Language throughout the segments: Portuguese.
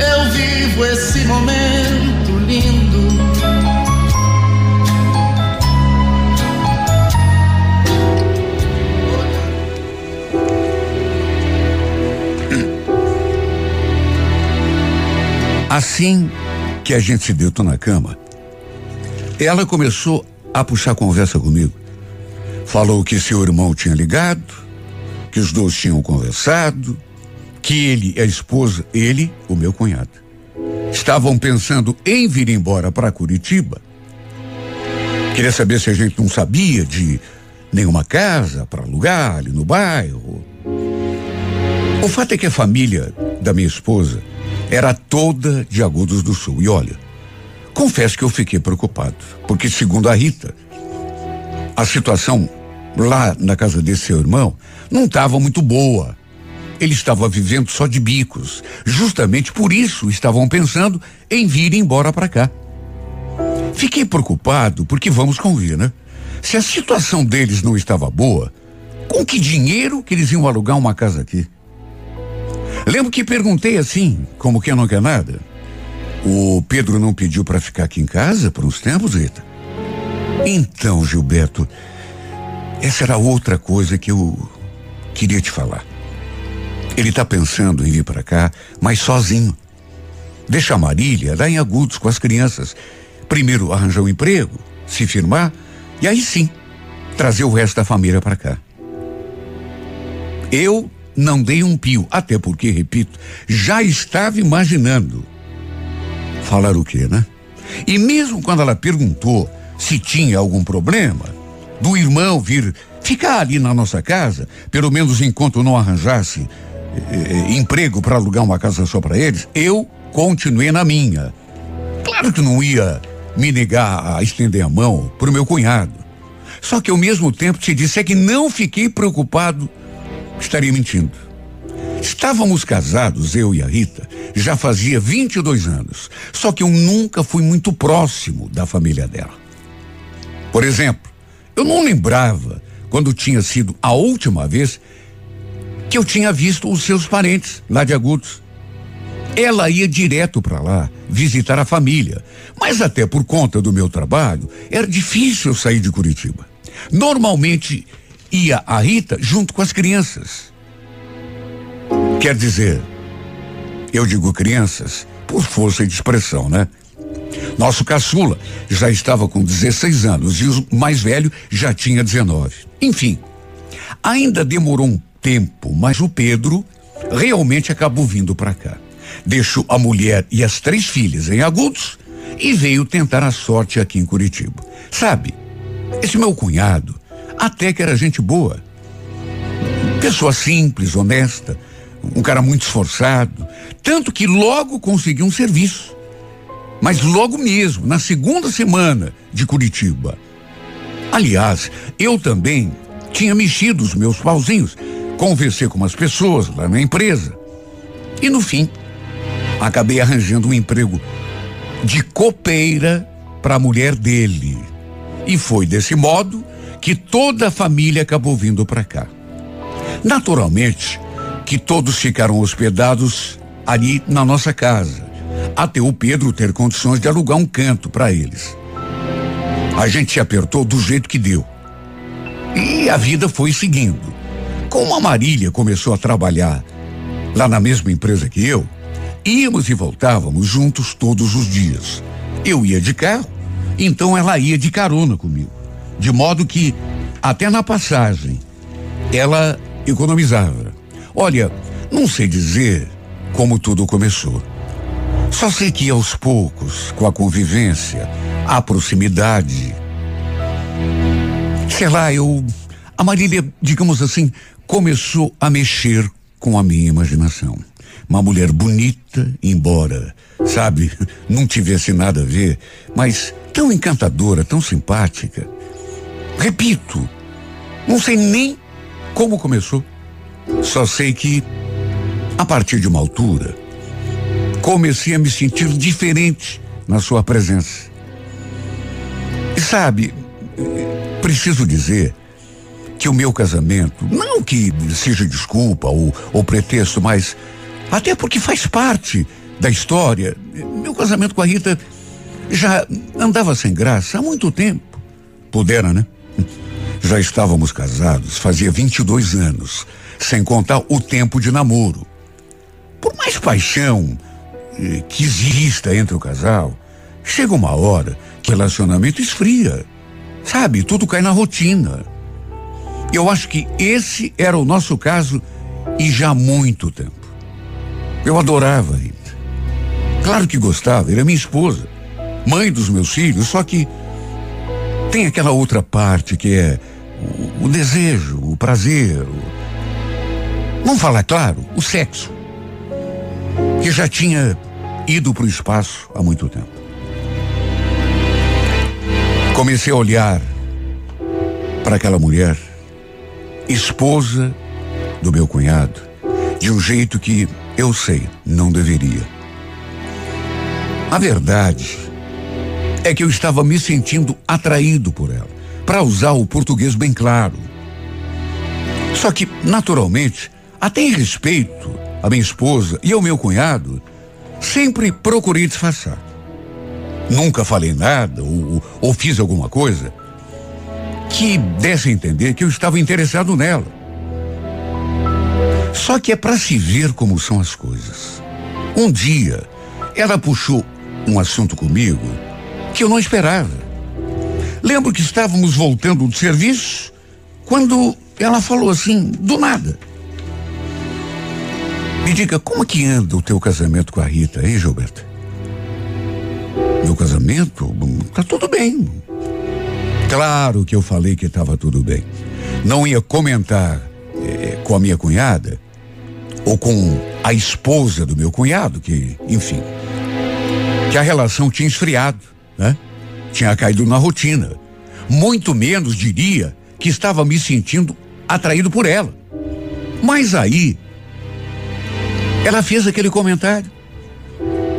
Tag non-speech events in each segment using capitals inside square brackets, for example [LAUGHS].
eu vivo esse momento lindo. Assim que a gente se deitou na cama, ela começou a puxar conversa comigo. Falou que seu irmão tinha ligado, que os dois tinham conversado, que ele e a esposa, ele, o meu cunhado, estavam pensando em vir embora para Curitiba. Queria saber se a gente não sabia de nenhuma casa para alugar ali no bairro. O fato é que a família da minha esposa era toda de Agudos do Sul. E olha, confesso que eu fiquei preocupado, porque segundo a Rita, a situação lá na casa desse seu irmão não estava muito boa. Ele estava vivendo só de bicos. Justamente por isso estavam pensando em vir embora para cá. Fiquei preocupado porque vamos convir, né? Se a situação deles não estava boa, com que dinheiro que eles iam alugar uma casa aqui? Lembro que perguntei assim, como quem não quer nada. O Pedro não pediu para ficar aqui em casa por uns tempos, Rita? Então, Gilberto, essa era outra coisa que eu queria te falar. Ele está pensando em vir para cá, mas sozinho. Deixa a Marília lá em Agudos com as crianças. Primeiro arranjar um emprego, se firmar, e aí sim, trazer o resto da família para cá. Eu não dei um pio, até porque, repito, já estava imaginando. Falar o quê, né? E mesmo quando ela perguntou se tinha algum problema, do irmão vir ficar ali na nossa casa, pelo menos enquanto não arranjasse eh, emprego para alugar uma casa só para eles, eu continuei na minha. Claro que não ia me negar a estender a mão para o meu cunhado. Só que ao mesmo tempo, se disser que não fiquei preocupado, estaria mentindo. Estávamos casados, eu e a Rita, já fazia 22 anos. Só que eu nunca fui muito próximo da família dela. Por exemplo, eu não lembrava quando tinha sido a última vez que eu tinha visto os seus parentes lá de Agudos. Ela ia direto para lá visitar a família, mas até por conta do meu trabalho era difícil eu sair de Curitiba. Normalmente ia a Rita junto com as crianças. Quer dizer, eu digo crianças por força de expressão, né? Nosso caçula já estava com 16 anos e o mais velho já tinha 19. Enfim, ainda demorou um tempo, mas o Pedro realmente acabou vindo para cá. Deixou a mulher e as três filhas em Agudos e veio tentar a sorte aqui em Curitiba. Sabe, esse meu cunhado até que era gente boa. Pessoa simples, honesta, um cara muito esforçado, tanto que logo conseguiu um serviço. Mas logo mesmo, na segunda semana de Curitiba. Aliás, eu também tinha mexido os meus pauzinhos, conversei com umas pessoas lá na empresa. E no fim, acabei arranjando um emprego de copeira para a mulher dele. E foi desse modo que toda a família acabou vindo para cá. Naturalmente, que todos ficaram hospedados ali na nossa casa, até o Pedro ter condições de alugar um canto para eles. A gente se apertou do jeito que deu. E a vida foi seguindo. Como a Marília começou a trabalhar lá na mesma empresa que eu, íamos e voltávamos juntos todos os dias. Eu ia de carro, então ela ia de carona comigo. De modo que, até na passagem, ela economizava. Olha, não sei dizer como tudo começou. Só sei que aos poucos, com a convivência, a proximidade. Sei lá, eu. A Marília, digamos assim, começou a mexer com a minha imaginação. Uma mulher bonita, embora, sabe, [LAUGHS] não tivesse nada a ver, mas tão encantadora, tão simpática. Repito, não sei nem como começou. Só sei que, a partir de uma altura, comecei a me sentir diferente na sua presença. E sabe, preciso dizer que o meu casamento, não que seja desculpa ou, ou pretexto, mas até porque faz parte da história. Meu casamento com a Rita já andava sem graça há muito tempo. Pudera, né? Já estávamos casados fazia 22 anos, sem contar o tempo de namoro. Por mais paixão eh, que exista entre o casal, chega uma hora que o relacionamento esfria. Sabe, tudo cai na rotina. Eu acho que esse era o nosso caso e já há muito tempo. Eu adorava a Rita. Claro que gostava, era minha esposa, mãe dos meus filhos, só que tem aquela outra parte que é o, o desejo, o prazer. O, vamos falar claro, o sexo. Que já tinha ido para o espaço há muito tempo. Comecei a olhar para aquela mulher esposa do meu cunhado, de um jeito que eu sei, não deveria. A verdade é que eu estava me sentindo atraído por ela, para usar o português bem claro. Só que, naturalmente, até em respeito à minha esposa e ao meu cunhado, sempre procurei disfarçar. Nunca falei nada ou, ou fiz alguma coisa que desse a entender que eu estava interessado nela. Só que é para se ver como são as coisas. Um dia, ela puxou um assunto comigo que eu não esperava. Lembro que estávamos voltando do serviço quando ela falou assim, do nada. Me diga, como que anda o teu casamento com a Rita, hein, Gilberto? Meu casamento? Tá tudo bem. Claro que eu falei que estava tudo bem. Não ia comentar eh, com a minha cunhada ou com a esposa do meu cunhado, que, enfim, que a relação tinha esfriado, né? Tinha caído na rotina. Muito menos diria que estava me sentindo atraído por ela. Mas aí, ela fez aquele comentário.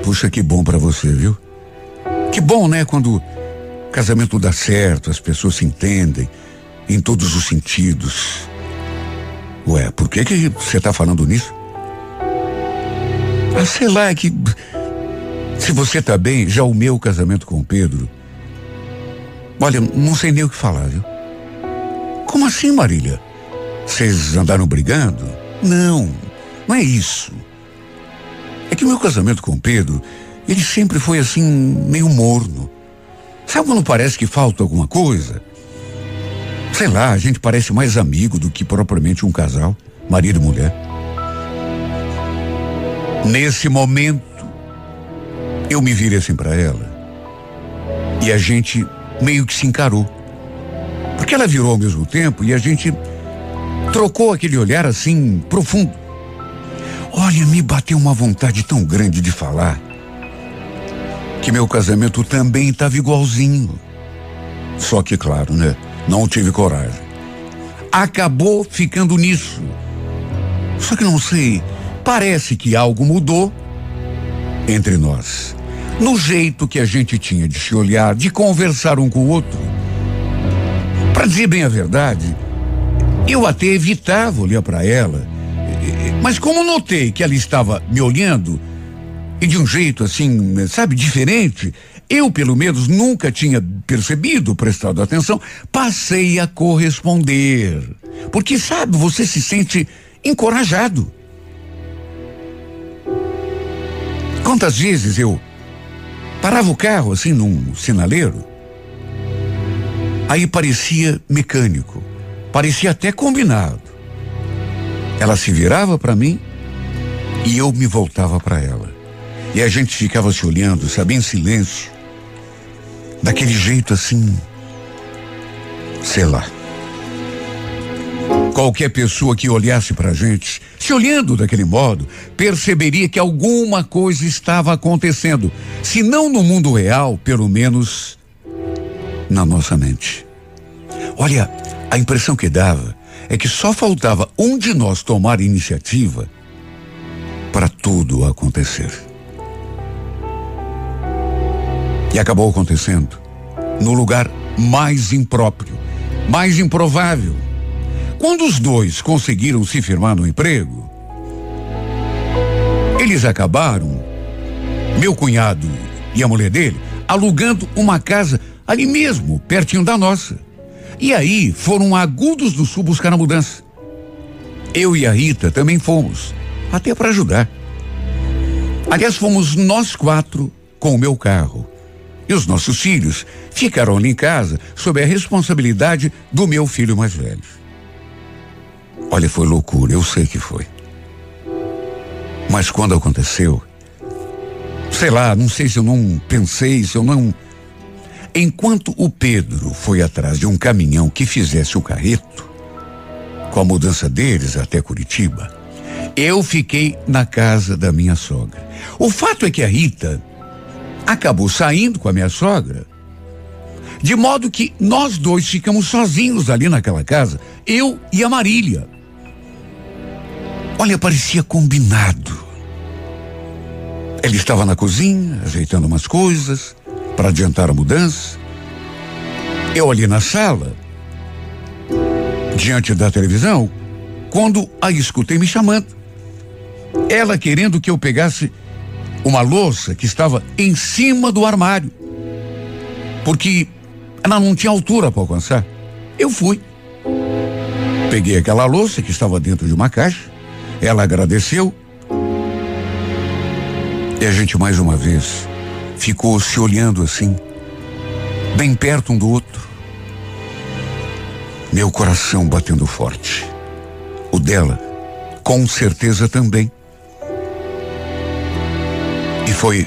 Puxa, que bom para você, viu? Que bom, né? Quando Casamento dá certo, as pessoas se entendem em todos os sentidos. Ué, por que que você está falando nisso? Ah, sei lá, é que se você está bem, já o meu casamento com o Pedro. Olha, não sei nem o que falar, viu? Como assim, Marília? Vocês andaram brigando? Não, não é isso. É que meu casamento com o Pedro, ele sempre foi assim, meio morno. Sabe quando parece que falta alguma coisa? Sei lá, a gente parece mais amigo do que propriamente um casal, marido e mulher. Nesse momento, eu me virei assim para ela. E a gente meio que se encarou. Porque ela virou ao mesmo tempo e a gente trocou aquele olhar assim profundo. Olha, me bateu uma vontade tão grande de falar que meu casamento também estava igualzinho. Só que, claro, né? Não tive coragem. Acabou ficando nisso. Só que não sei, parece que algo mudou entre nós. No jeito que a gente tinha de se olhar, de conversar um com o outro. Para dizer bem a verdade, eu até evitava olhar para ela. Mas como notei que ela estava me olhando, e de um jeito assim, sabe, diferente. Eu, pelo menos, nunca tinha percebido, prestado atenção, passei a corresponder. Porque, sabe, você se sente encorajado. Quantas vezes eu parava o carro assim num sinaleiro, aí parecia mecânico, parecia até combinado. Ela se virava para mim e eu me voltava para ela. E a gente ficava se olhando, sabe, em silêncio. Daquele jeito assim. Sei lá. Qualquer pessoa que olhasse para a gente, se olhando daquele modo, perceberia que alguma coisa estava acontecendo. Se não no mundo real, pelo menos na nossa mente. Olha, a impressão que dava é que só faltava um de nós tomar iniciativa para tudo acontecer. E acabou acontecendo no lugar mais impróprio, mais improvável. Quando os dois conseguiram se firmar no emprego, eles acabaram, meu cunhado e a mulher dele, alugando uma casa ali mesmo, pertinho da nossa. E aí foram agudos do sul buscar a mudança. Eu e a Rita também fomos, até para ajudar. Aliás, fomos nós quatro com o meu carro. E os nossos filhos ficaram ali em casa sob a responsabilidade do meu filho mais velho. Olha, foi loucura, eu sei que foi. Mas quando aconteceu, sei lá, não sei se eu não pensei, se eu não. Enquanto o Pedro foi atrás de um caminhão que fizesse o carreto, com a mudança deles até Curitiba, eu fiquei na casa da minha sogra. O fato é que a Rita acabou saindo com a minha sogra, de modo que nós dois ficamos sozinhos ali naquela casa, eu e a Marília. Olha, parecia combinado. Ele estava na cozinha, ajeitando umas coisas para adiantar a mudança. Eu ali na sala, diante da televisão, quando a escutei me chamando. Ela querendo que eu pegasse uma louça que estava em cima do armário. Porque ela não tinha altura para alcançar. Eu fui. Peguei aquela louça que estava dentro de uma caixa. Ela agradeceu. E a gente mais uma vez ficou se olhando assim, bem perto um do outro. Meu coração batendo forte. O dela, com certeza também. Foi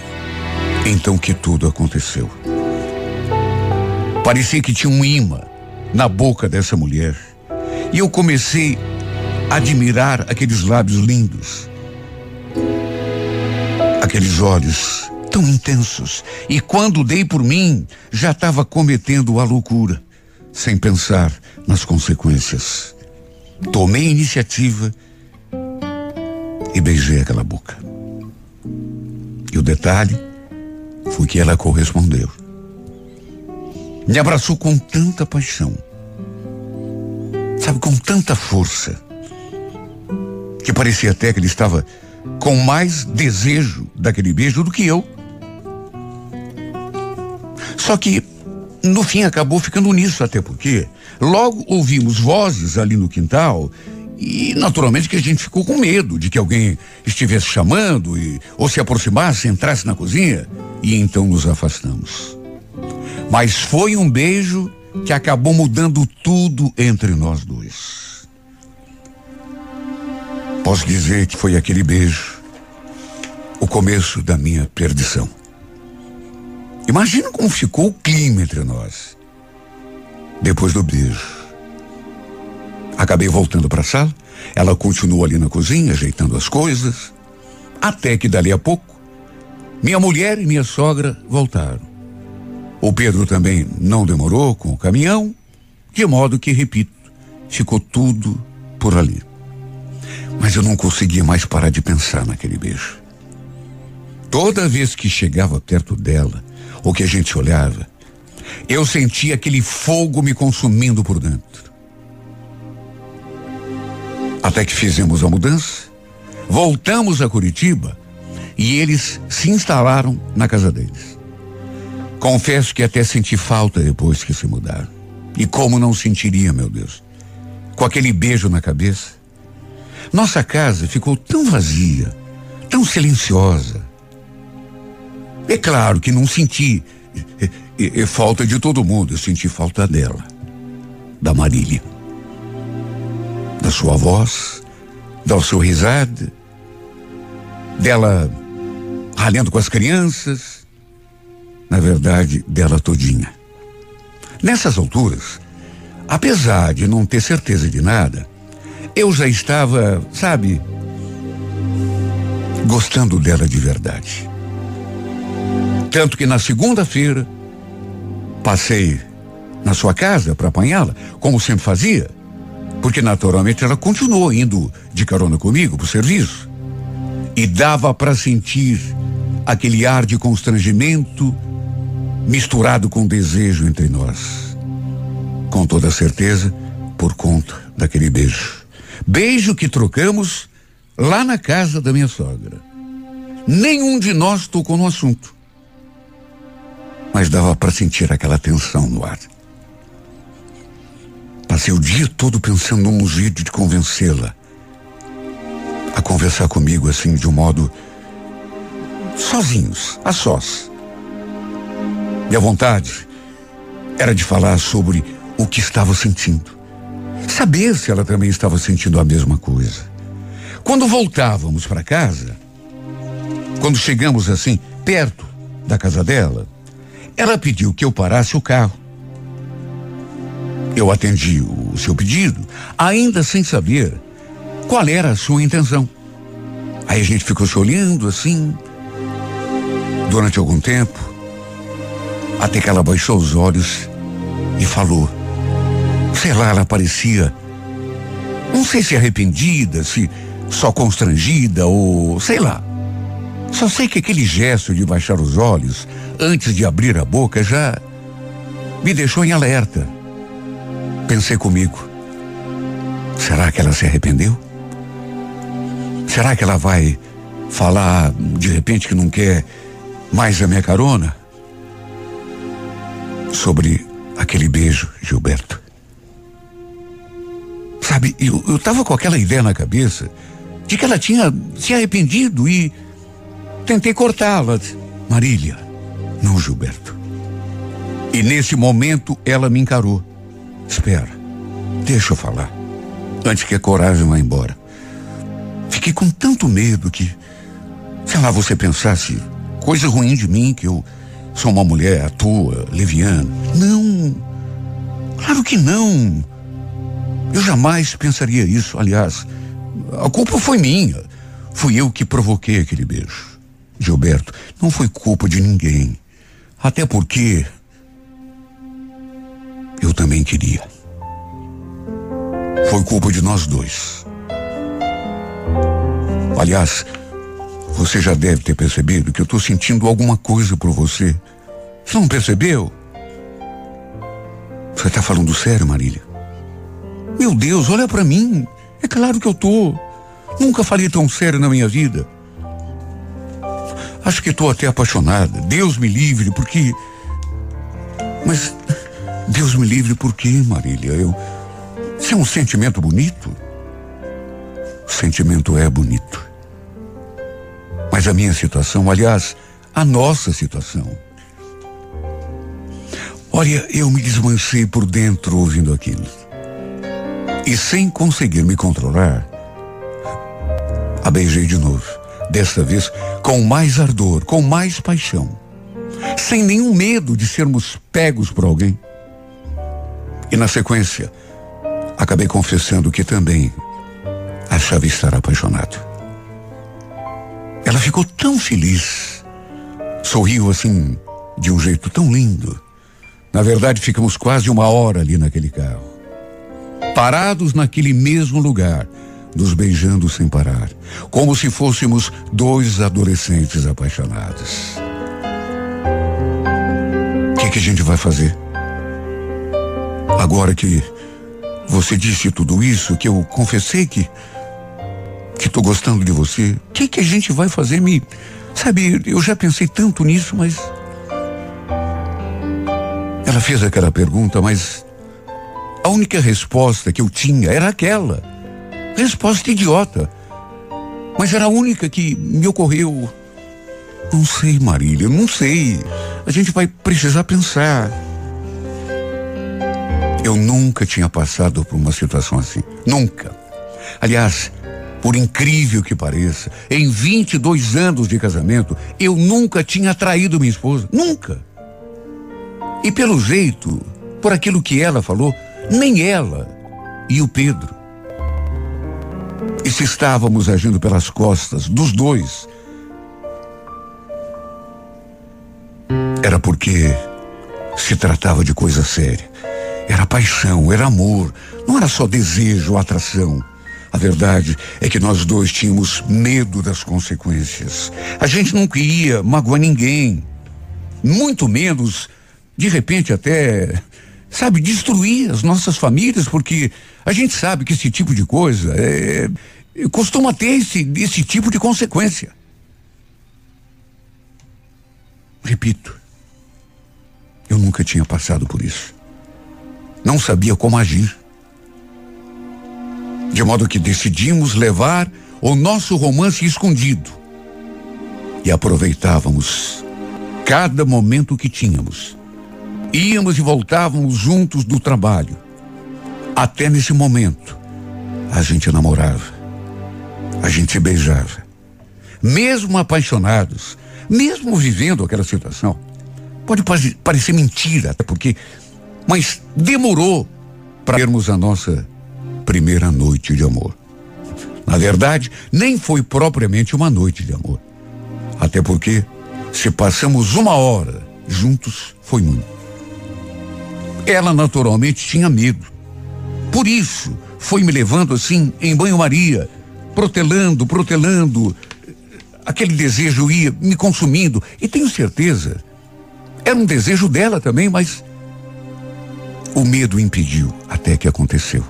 então que tudo aconteceu. Parecia que tinha um imã na boca dessa mulher. E eu comecei a admirar aqueles lábios lindos. Aqueles olhos tão intensos. E quando dei por mim, já estava cometendo a loucura, sem pensar nas consequências. Tomei iniciativa e beijei aquela boca. E o detalhe foi que ela correspondeu. Me abraçou com tanta paixão, sabe, com tanta força, que parecia até que ele estava com mais desejo daquele beijo do que eu. Só que, no fim, acabou ficando nisso, até porque logo ouvimos vozes ali no quintal e naturalmente que a gente ficou com medo de que alguém estivesse chamando e ou se aproximasse, entrasse na cozinha e então nos afastamos. Mas foi um beijo que acabou mudando tudo entre nós dois. Posso dizer que foi aquele beijo o começo da minha perdição. Imagina como ficou o clima entre nós depois do beijo. Acabei voltando para a sala. Ela continuou ali na cozinha, ajeitando as coisas. Até que dali a pouco, minha mulher e minha sogra voltaram. O Pedro também não demorou com o caminhão, de modo que, repito, ficou tudo por ali. Mas eu não conseguia mais parar de pensar naquele beijo. Toda vez que chegava perto dela, ou que a gente olhava, eu sentia aquele fogo me consumindo por dentro. Até que fizemos a mudança, voltamos a Curitiba e eles se instalaram na casa deles. Confesso que até senti falta depois que se mudaram. E como não sentiria, meu Deus? Com aquele beijo na cabeça. Nossa casa ficou tão vazia, tão silenciosa. É claro que não senti é, é, é, falta de todo mundo, eu senti falta dela, da Marília da sua voz, da sua risada, dela ralhando com as crianças, na verdade, dela todinha. Nessas alturas, apesar de não ter certeza de nada, eu já estava, sabe, gostando dela de verdade. Tanto que na segunda-feira passei na sua casa para apanhá-la, como sempre fazia, porque naturalmente ela continuou indo de carona comigo para o serviço. E dava para sentir aquele ar de constrangimento misturado com desejo entre nós. Com toda certeza, por conta daquele beijo. Beijo que trocamos lá na casa da minha sogra. Nenhum de nós tocou no assunto. Mas dava para sentir aquela tensão no ar. Passei o dia todo pensando num jeito de convencê-la a conversar comigo assim de um modo sozinhos, a sós. Minha vontade era de falar sobre o que estava sentindo. Saber se ela também estava sentindo a mesma coisa. Quando voltávamos para casa, quando chegamos assim, perto da casa dela, ela pediu que eu parasse o carro. Eu atendi o seu pedido, ainda sem saber qual era a sua intenção. Aí a gente ficou se olhando assim, durante algum tempo, até que ela baixou os olhos e falou. Sei lá, ela parecia. Não sei se arrependida, se só constrangida ou. sei lá. Só sei que aquele gesto de baixar os olhos antes de abrir a boca já me deixou em alerta. Pensei comigo: será que ela se arrependeu? Será que ela vai falar de repente que não quer mais a minha carona? Sobre aquele beijo, Gilberto. Sabe, eu, eu tava com aquela ideia na cabeça de que ela tinha se arrependido e tentei cortá-la. Marília, não, Gilberto. E nesse momento ela me encarou. Espera, deixa eu falar. Antes que a coragem vá embora. Fiquei com tanto medo que, sei lá, você pensasse coisa ruim de mim, que eu sou uma mulher à toa, leviana. Não. Claro que não. Eu jamais pensaria isso. Aliás, a culpa foi minha. Fui eu que provoquei aquele beijo. Gilberto, não foi culpa de ninguém. Até porque eu também queria. Foi culpa de nós dois. Aliás, você já deve ter percebido que eu estou sentindo alguma coisa por você. Você não percebeu? Você está falando sério, Marília? Meu Deus, olha para mim. É claro que eu tô. Nunca falei tão sério na minha vida. Acho que estou até apaixonada. Deus me livre, porque. Mas Deus me livre por quê, Marília? Eu. Isso é um sentimento bonito? O sentimento é bonito. Mas a minha situação, aliás, a nossa situação. Olha, eu me desmancei por dentro ouvindo aquilo. E sem conseguir me controlar, a beijei de novo. Desta vez com mais ardor, com mais paixão. Sem nenhum medo de sermos pegos por alguém. E na sequência, acabei confessando que também achava estar apaixonado. Ela ficou tão feliz, sorriu assim, de um jeito tão lindo. Na verdade, ficamos quase uma hora ali naquele carro, parados naquele mesmo lugar, nos beijando sem parar, como se fôssemos dois adolescentes apaixonados. O que, que a gente vai fazer? Agora que você disse tudo isso, que eu confessei que que tô gostando de você. O que que a gente vai fazer? Me, sabe, eu já pensei tanto nisso, mas ela fez aquela pergunta, mas a única resposta que eu tinha era aquela. Resposta idiota. Mas era a única que me ocorreu. Não sei, Marília, não sei. A gente vai precisar pensar. Eu nunca tinha passado por uma situação assim. Nunca. Aliás, por incrível que pareça, em 22 anos de casamento, eu nunca tinha traído minha esposa. Nunca. E pelo jeito, por aquilo que ela falou, nem ela e o Pedro. E se estávamos agindo pelas costas dos dois, era porque se tratava de coisa séria. Era paixão, era amor, não era só desejo ou atração. A verdade é que nós dois tínhamos medo das consequências. A gente não queria magoar ninguém, muito menos, de repente, até, sabe, destruir as nossas famílias, porque a gente sabe que esse tipo de coisa é, costuma ter esse, esse tipo de consequência. Repito, eu nunca tinha passado por isso. Não sabia como agir. De modo que decidimos levar o nosso romance escondido. E aproveitávamos cada momento que tínhamos. Íamos e voltávamos juntos do trabalho. Até nesse momento, a gente namorava. A gente se beijava. Mesmo apaixonados, mesmo vivendo aquela situação. Pode parecer mentira, até porque, mas demorou para termos a nossa primeira noite de amor. Na verdade, nem foi propriamente uma noite de amor. Até porque, se passamos uma hora juntos, foi muito. Ela naturalmente tinha medo. Por isso, foi me levando assim em banho-maria, protelando, protelando. Aquele desejo ia me consumindo. E tenho certeza era um desejo dela também, mas o medo impediu até que aconteceu.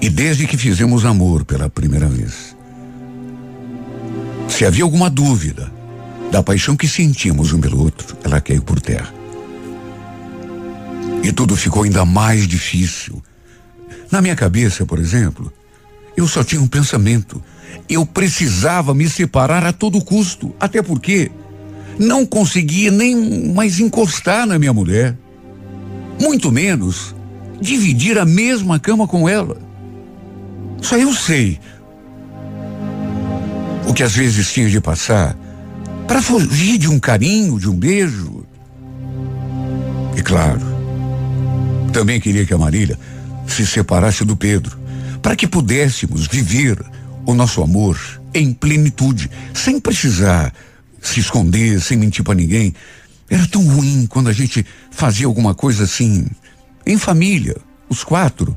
E desde que fizemos amor pela primeira vez, se havia alguma dúvida da paixão que sentimos um pelo outro, ela caiu por terra. E tudo ficou ainda mais difícil. Na minha cabeça, por exemplo, eu só tinha um pensamento. Eu precisava me separar a todo custo, até porque não conseguia nem mais encostar na minha mulher, muito menos dividir a mesma cama com ela. Só eu sei o que às vezes tinha de passar para fugir de um carinho, de um beijo. E claro, também queria que a Marília se separasse do Pedro, para que pudéssemos viver o nosso amor em plenitude, sem precisar se esconder, sem mentir para ninguém. Era tão ruim quando a gente fazia alguma coisa assim, em família, os quatro,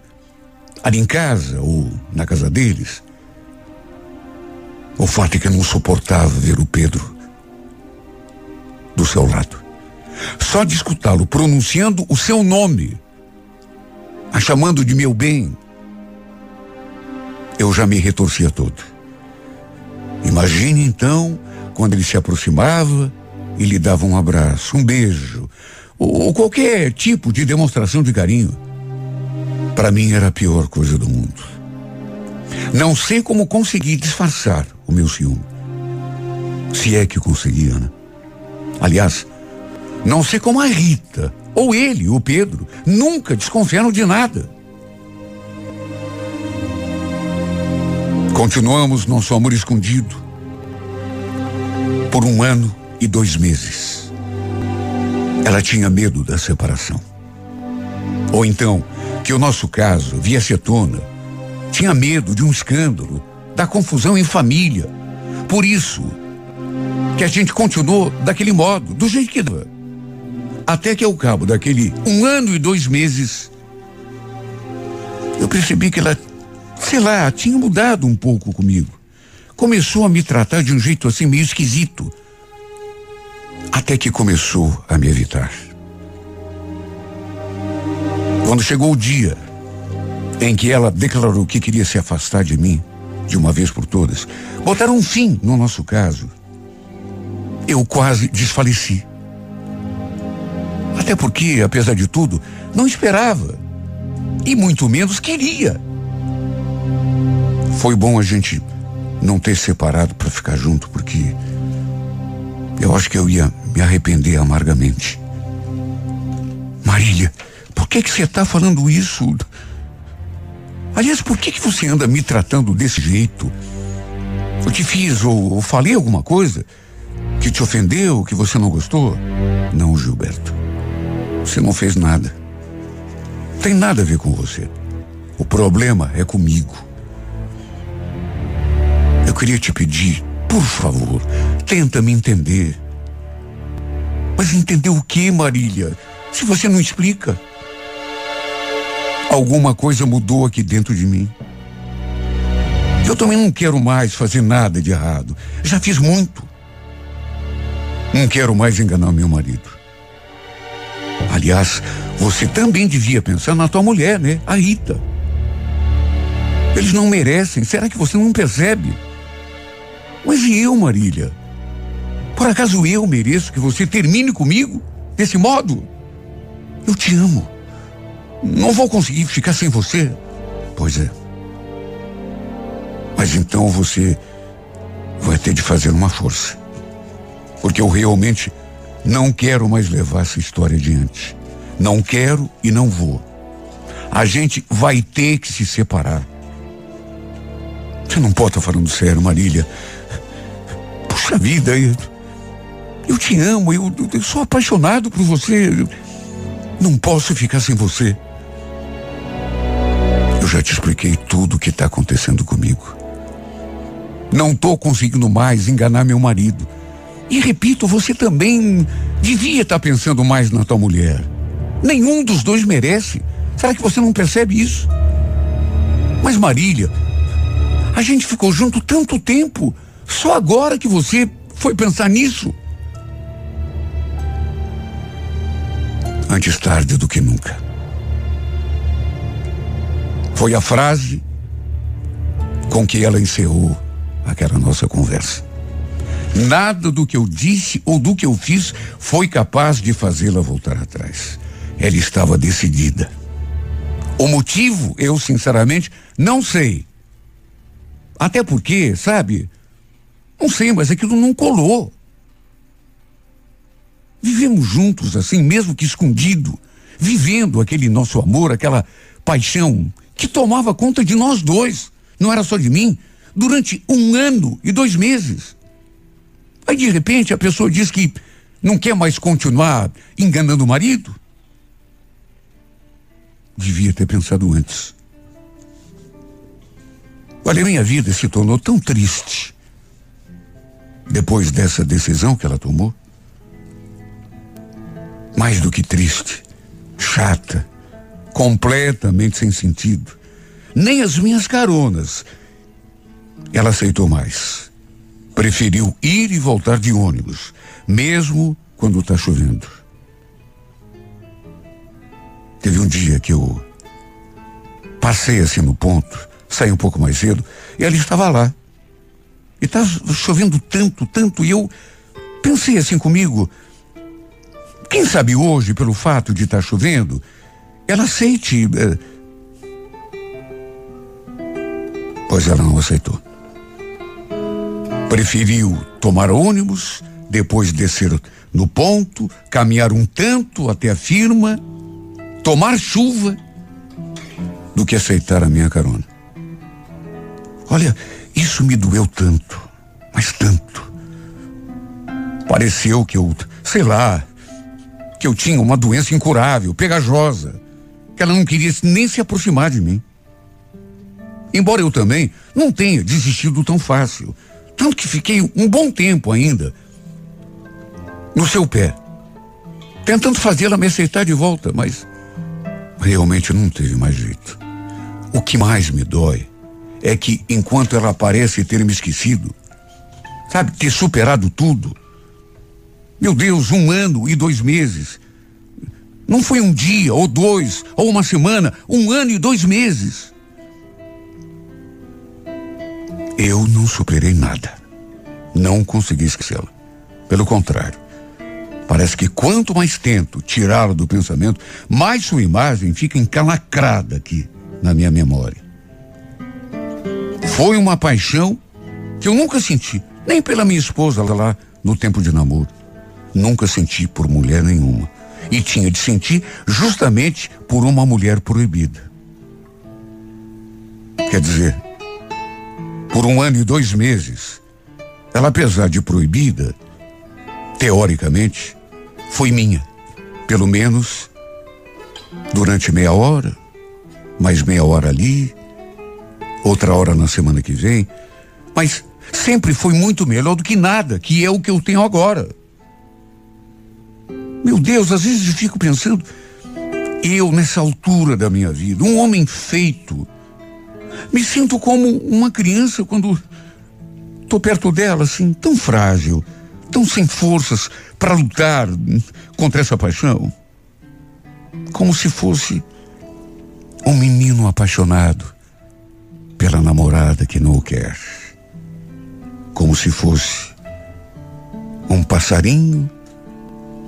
ali em casa ou na casa deles. O fato é que eu não suportava ver o Pedro do seu lado. Só de escutá-lo pronunciando o seu nome, a chamando de meu bem, eu já me retorcia todo. Imagine então quando ele se aproximava e lhe dava um abraço, um beijo, ou, ou qualquer tipo de demonstração de carinho. Para mim era a pior coisa do mundo. Não sei como consegui disfarçar o meu ciúme. Se é que conseguia, né? Aliás, não sei como a Rita, ou ele, o Pedro, nunca desconfiaram de nada. Continuamos nosso amor escondido por um ano e dois meses. Ela tinha medo da separação. Ou então, que o nosso caso viesse à tona. Tinha medo de um escândalo, da confusão em família. Por isso, que a gente continuou daquele modo, do jeito que dava. Até que ao cabo daquele um ano e dois meses, eu percebi que ela, sei lá, tinha mudado um pouco comigo começou a me tratar de um jeito assim meio esquisito. Até que começou a me evitar. Quando chegou o dia em que ela declarou que queria se afastar de mim, de uma vez por todas, botar um fim no nosso caso, eu quase desfaleci. Até porque, apesar de tudo, não esperava. E muito menos queria. Foi bom a gente não ter separado para ficar junto, porque eu acho que eu ia me arrepender amargamente. Marília, por que que você está falando isso? Aliás, por que que você anda me tratando desse jeito? Eu te fiz ou, ou falei alguma coisa que te ofendeu, que você não gostou? Não, Gilberto. Você não fez nada. Tem nada a ver com você. O problema é comigo. queria te pedir, por favor, tenta me entender. Mas entender o que, Marília? Se você não explica. Alguma coisa mudou aqui dentro de mim. Eu também não quero mais fazer nada de errado. Já fiz muito. Não quero mais enganar meu marido. Aliás, você também devia pensar na tua mulher, né? A Rita. Eles não merecem. Será que você não percebe? Mas e eu, Marília? Por acaso eu mereço que você termine comigo desse modo? Eu te amo. Não vou conseguir ficar sem você. Pois é. Mas então você vai ter de fazer uma força. Porque eu realmente não quero mais levar essa história adiante. Não quero e não vou. A gente vai ter que se separar. Você não pode estar falando sério, Marília. Puxa vida, eu, te amo, eu, eu sou apaixonado por você. Eu não posso ficar sem você. Eu já te expliquei tudo o que está acontecendo comigo. Não estou conseguindo mais enganar meu marido. E repito, você também devia estar tá pensando mais na tua mulher. Nenhum dos dois merece. Será que você não percebe isso? Mas Marília, a gente ficou junto tanto tempo. Só agora que você foi pensar nisso. Antes tarde do que nunca. Foi a frase com que ela encerrou aquela nossa conversa. Nada do que eu disse ou do que eu fiz foi capaz de fazê-la voltar atrás. Ela estava decidida. O motivo, eu sinceramente não sei. Até porque, sabe? Não sei, mas aquilo não colou. Vivemos juntos assim, mesmo que escondido, vivendo aquele nosso amor, aquela paixão que tomava conta de nós dois, não era só de mim, durante um ano e dois meses. Aí de repente a pessoa diz que não quer mais continuar enganando o marido. Devia ter pensado antes. Olha, minha vida se tornou tão triste depois dessa decisão que ela tomou. Mais do que triste, chata, completamente sem sentido. Nem as minhas caronas ela aceitou mais. Preferiu ir e voltar de ônibus, mesmo quando está chovendo. Teve um dia que eu passei assim no ponto saí um pouco mais cedo, e ela estava lá. E estava chovendo tanto, tanto, e eu pensei assim comigo, quem sabe hoje, pelo fato de estar tá chovendo, ela aceite. Eh... Pois ela não aceitou. Preferiu tomar ônibus, depois descer no ponto, caminhar um tanto até a firma, tomar chuva, do que aceitar a minha carona. Olha, isso me doeu tanto, mas tanto. Pareceu que eu, sei lá, que eu tinha uma doença incurável, pegajosa, que ela não queria nem se aproximar de mim. Embora eu também não tenha desistido tão fácil, tanto que fiquei um bom tempo ainda no seu pé, tentando fazê-la me aceitar de volta, mas realmente não teve mais jeito. O que mais me dói é que enquanto ela parece ter me esquecido, sabe, ter superado tudo. Meu Deus, um ano e dois meses. Não foi um dia, ou dois, ou uma semana, um ano e dois meses. Eu não superei nada. Não consegui esquecê-la. Pelo contrário. Parece que quanto mais tento tirá-la do pensamento, mais sua imagem fica encalacrada aqui na minha memória. Foi uma paixão que eu nunca senti, nem pela minha esposa lá no tempo de namoro. Nunca senti por mulher nenhuma. E tinha de sentir justamente por uma mulher proibida. Quer dizer, por um ano e dois meses, ela, apesar de proibida, teoricamente, foi minha. Pelo menos durante meia hora, mais meia hora ali, outra hora na semana que vem. Mas Sempre foi muito melhor do que nada, que é o que eu tenho agora. Meu Deus, às vezes eu fico pensando, eu nessa altura da minha vida, um homem feito, me sinto como uma criança quando estou perto dela, assim, tão frágil, tão sem forças para lutar contra essa paixão. Como se fosse um menino apaixonado pela namorada que não o quer. Como se fosse um passarinho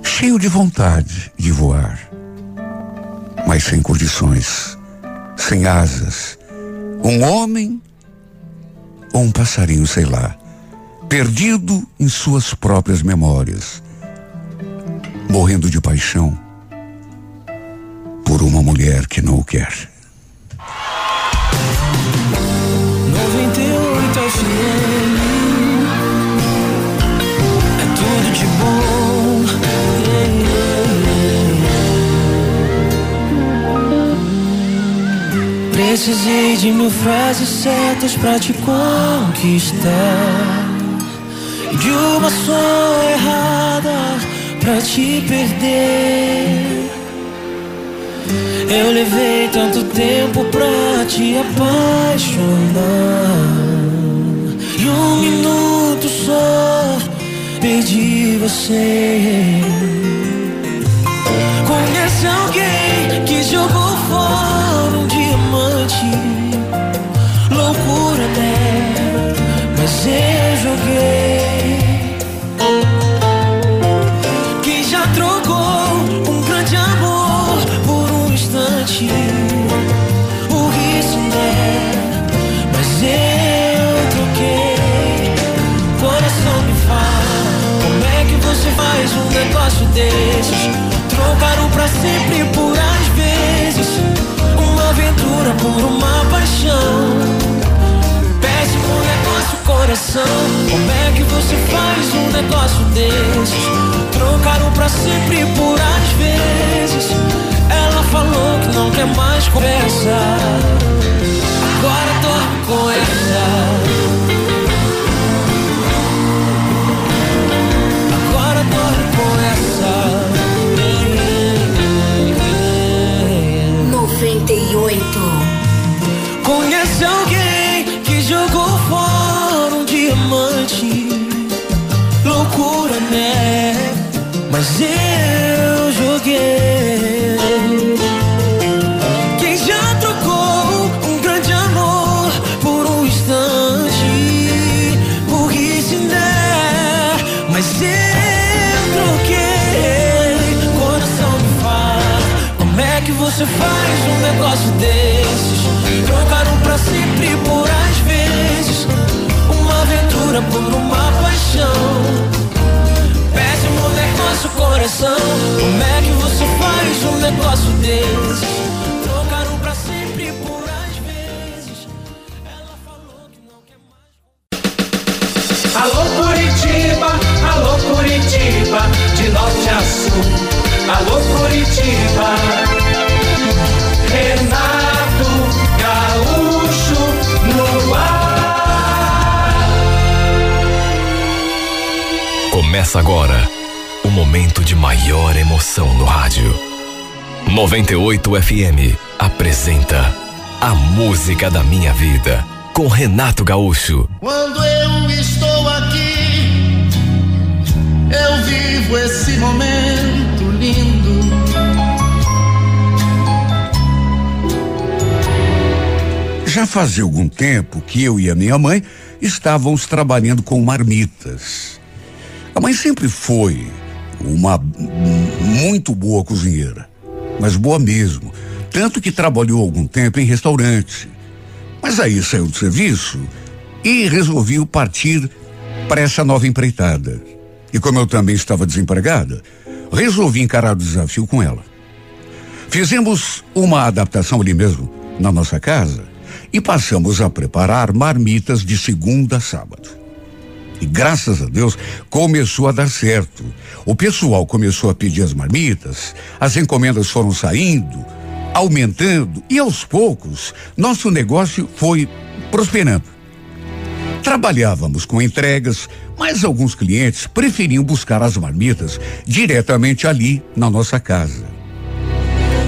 cheio de vontade de voar, mas sem condições, sem asas. Um homem ou um passarinho, sei lá, perdido em suas próprias memórias, morrendo de paixão por uma mulher que não o quer. Precisei de mil frases certas pra te conquistar de uma só errada pra te perder eu levei tanto tempo pra te apaixonar. E um minuto só perdi você. Conhece alguém que jogou fora um diamante? Loucura, né? Mas eu joguei. Que já trocou um grande amor por um instante. Por isso, né? Mas eu troquei. Coração me fala, como é que você faz um negócio desses? Sempre por às vezes. Uma aventura por uma paixão. Péssimo negócio, coração. Como é que você faz um negócio desses? Trocar um pra sempre por às vezes. Ela falou que não quer mais conversa. Música da Minha Vida com Renato Gaúcho. Quando eu estou aqui, eu vivo esse momento lindo. Já fazia algum tempo que eu e a minha mãe estávamos trabalhando com marmitas. A mãe sempre foi uma muito boa cozinheira, mas boa mesmo. Tanto que trabalhou algum tempo em restaurante. Aí saiu do serviço e resolveu partir para essa nova empreitada. E como eu também estava desempregada, resolvi encarar o desafio com ela. Fizemos uma adaptação ali mesmo, na nossa casa, e passamos a preparar marmitas de segunda a sábado. E graças a Deus começou a dar certo. O pessoal começou a pedir as marmitas, as encomendas foram saindo, aumentando, e aos poucos nosso negócio foi prosperando. Trabalhávamos com entregas, mas alguns clientes preferiam buscar as marmitas diretamente ali na nossa casa.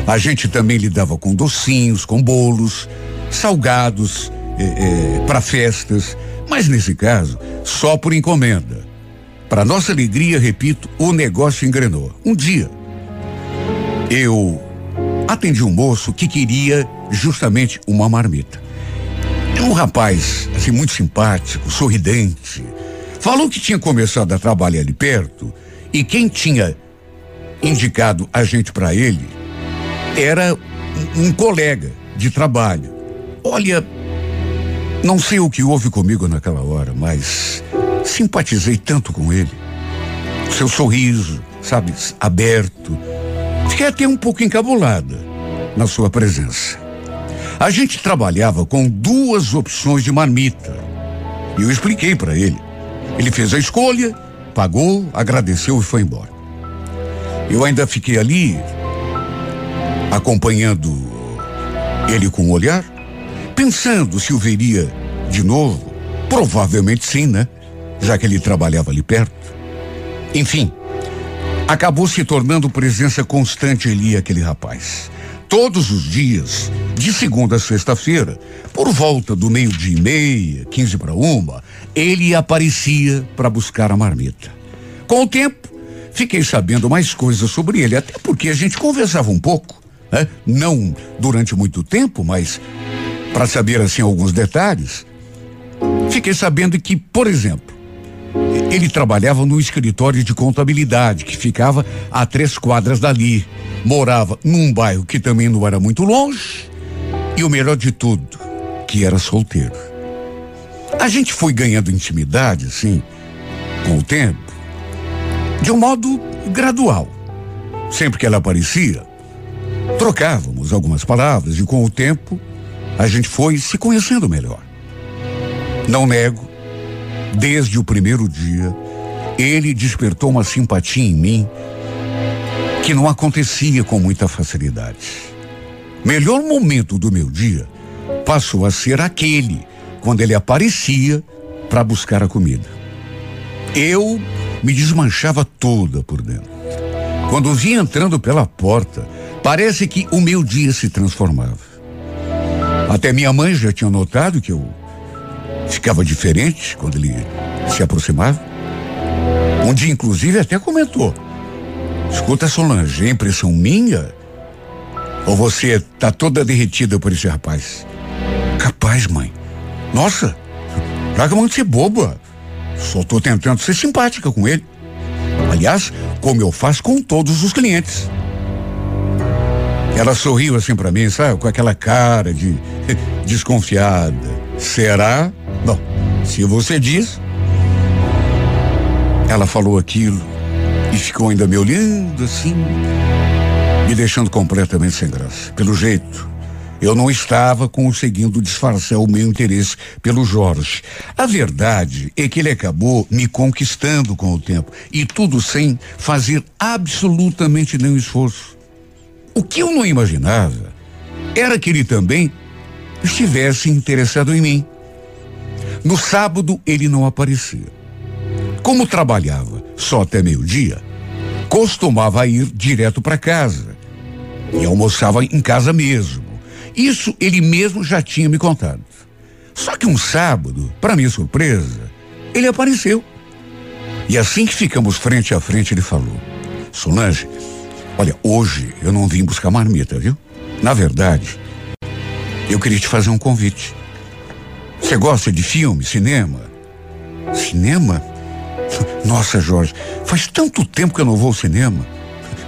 A gente também lidava com docinhos, com bolos, salgados eh, eh, para festas, mas nesse caso, só por encomenda. Para nossa alegria, repito, o negócio engrenou. Um dia, eu atendi um moço que queria justamente uma marmita. Um rapaz, assim, muito simpático, sorridente. Falou que tinha começado a trabalhar ali perto e quem tinha indicado a gente para ele era um, um colega de trabalho. Olha, não sei o que houve comigo naquela hora, mas simpatizei tanto com ele. Seu sorriso, sabe, aberto. Fiquei até um pouco encabulada na sua presença. A gente trabalhava com duas opções de marmita. E eu expliquei para ele. Ele fez a escolha, pagou, agradeceu e foi embora. Eu ainda fiquei ali, acompanhando ele com o olhar, pensando se o veria de novo. Provavelmente sim, né? Já que ele trabalhava ali perto. Enfim, acabou se tornando presença constante ali aquele rapaz. Todos os dias, de segunda a sexta-feira, por volta do meio-dia e meia, quinze para uma, ele aparecia para buscar a marmita. Com o tempo, fiquei sabendo mais coisas sobre ele, até porque a gente conversava um pouco, né? Não durante muito tempo, mas para saber assim alguns detalhes. Fiquei sabendo que, por exemplo, ele trabalhava no escritório de contabilidade que ficava a três quadras dali. Morava num bairro que também não era muito longe. E o melhor de tudo, que era solteiro. A gente foi ganhando intimidade, assim, com o tempo, de um modo gradual. Sempre que ela aparecia, trocávamos algumas palavras e com o tempo a gente foi se conhecendo melhor. Não nego, desde o primeiro dia, ele despertou uma simpatia em mim que não acontecia com muita facilidade. Melhor momento do meu dia passou a ser aquele quando ele aparecia para buscar a comida. Eu me desmanchava toda por dentro. Quando vinha entrando pela porta, parece que o meu dia se transformava. Até minha mãe já tinha notado que eu ficava diferente quando ele se aproximava. Um dia, inclusive, até comentou: Escuta, Solange, é impressão minha? Ou você tá toda derretida por esse rapaz? Capaz, mãe. Nossa, larga a mão de ser boba. Só tô tentando ser simpática com ele. Aliás, como eu faço com todos os clientes. Ela sorriu assim para mim, sabe? Com aquela cara de [LAUGHS] desconfiada. Será? Se você diz. Ela falou aquilo e ficou ainda me olhando assim, me deixando completamente sem graça. Pelo jeito, eu não estava conseguindo disfarçar o meu interesse pelo Jorge. A verdade é que ele acabou me conquistando com o tempo e tudo sem fazer absolutamente nenhum esforço. O que eu não imaginava era que ele também estivesse interessado em mim. No sábado ele não aparecia. Como trabalhava só até meio-dia, costumava ir direto para casa e almoçava em casa mesmo. Isso ele mesmo já tinha me contado. Só que um sábado, para minha surpresa, ele apareceu. E assim que ficamos frente a frente, ele falou: Solange, Olha, hoje eu não vim buscar marmita, viu? Na verdade, eu queria te fazer um convite. Você gosta de filme, cinema? Cinema? [LAUGHS] Nossa, Jorge, faz tanto tempo que eu não vou ao cinema.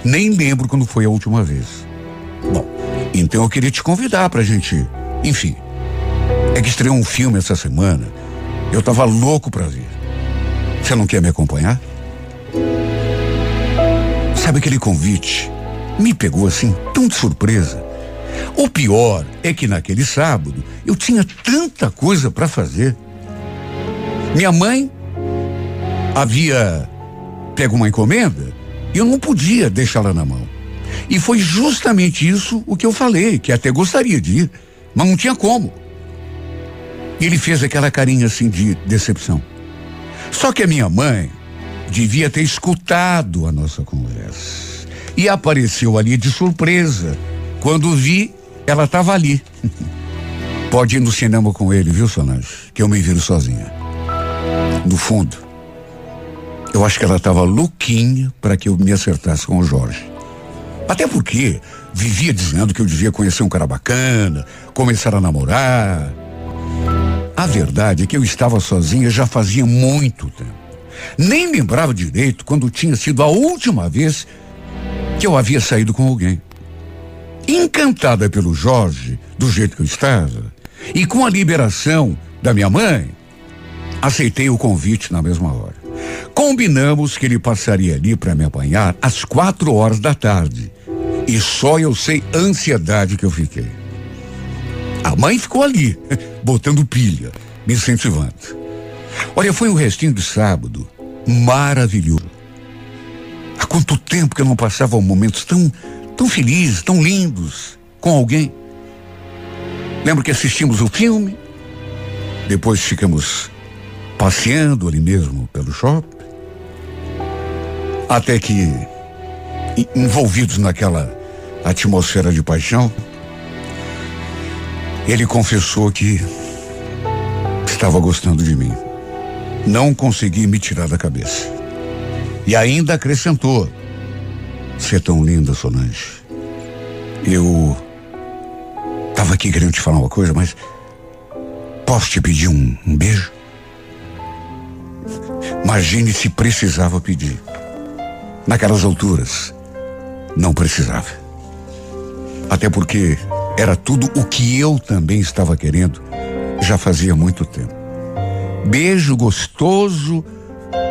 Nem lembro quando foi a última vez. Bom, então eu queria te convidar pra gente. Enfim, é que estreou um filme essa semana. Eu tava louco pra ver. Você não quer me acompanhar? Sabe aquele convite? Me pegou assim, tão de surpresa. O pior é que naquele sábado eu tinha tanta coisa para fazer. Minha mãe havia pego uma encomenda e eu não podia deixá-la na mão. E foi justamente isso o que eu falei, que até gostaria de ir, mas não tinha como. E ele fez aquela carinha assim de decepção. Só que a minha mãe devia ter escutado a nossa conversa. E apareceu ali de surpresa. Quando vi, ela estava ali. Pode ir no cinema com ele, viu, Solange? Que eu me viro sozinha. No fundo, eu acho que ela estava louquinha para que eu me acertasse com o Jorge. Até porque vivia dizendo que eu devia conhecer um cara bacana, começar a namorar. A verdade é que eu estava sozinha já fazia muito tempo. Nem lembrava direito quando tinha sido a última vez que eu havia saído com alguém. Encantada pelo Jorge, do jeito que eu estava, e com a liberação da minha mãe, aceitei o convite na mesma hora. Combinamos que ele passaria ali para me apanhar às quatro horas da tarde. E só eu sei a ansiedade que eu fiquei. A mãe ficou ali, [LAUGHS] botando pilha, me incentivando. Olha, foi um restinho de sábado maravilhoso. Há quanto tempo que eu não passava momentos tão, tão felizes, tão lindos com alguém. Lembro que assistimos o filme, depois ficamos passeando ali mesmo pelo shopping, até que, envolvidos naquela atmosfera de paixão, ele confessou que estava gostando de mim. Não consegui me tirar da cabeça. E ainda acrescentou: Você é tão linda, Solange. Eu estava aqui querendo te falar uma coisa, mas posso te pedir um, um beijo? Imagine se precisava pedir. Naquelas alturas, não precisava. Até porque era tudo o que eu também estava querendo já fazia muito tempo. Beijo gostoso,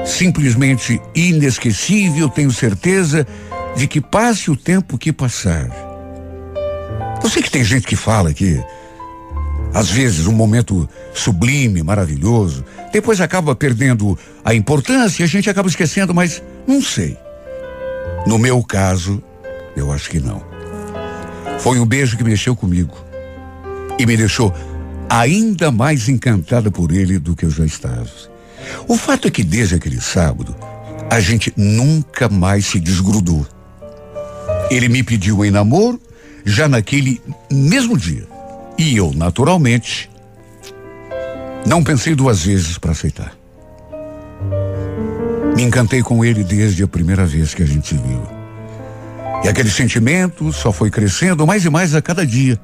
simplesmente inesquecível, tenho certeza de que passe o tempo que passar. Eu sei que tem gente que fala que, às vezes, um momento sublime, maravilhoso, depois acaba perdendo a importância e a gente acaba esquecendo, mas não sei. No meu caso, eu acho que não. Foi um beijo que mexeu comigo e me deixou ainda mais encantada por ele do que eu já estava. O fato é que desde aquele sábado, a gente nunca mais se desgrudou. Ele me pediu em namoro já naquele mesmo dia. E eu, naturalmente, não pensei duas vezes para aceitar. Me encantei com ele desde a primeira vez que a gente se viu. E aquele sentimento só foi crescendo mais e mais a cada dia.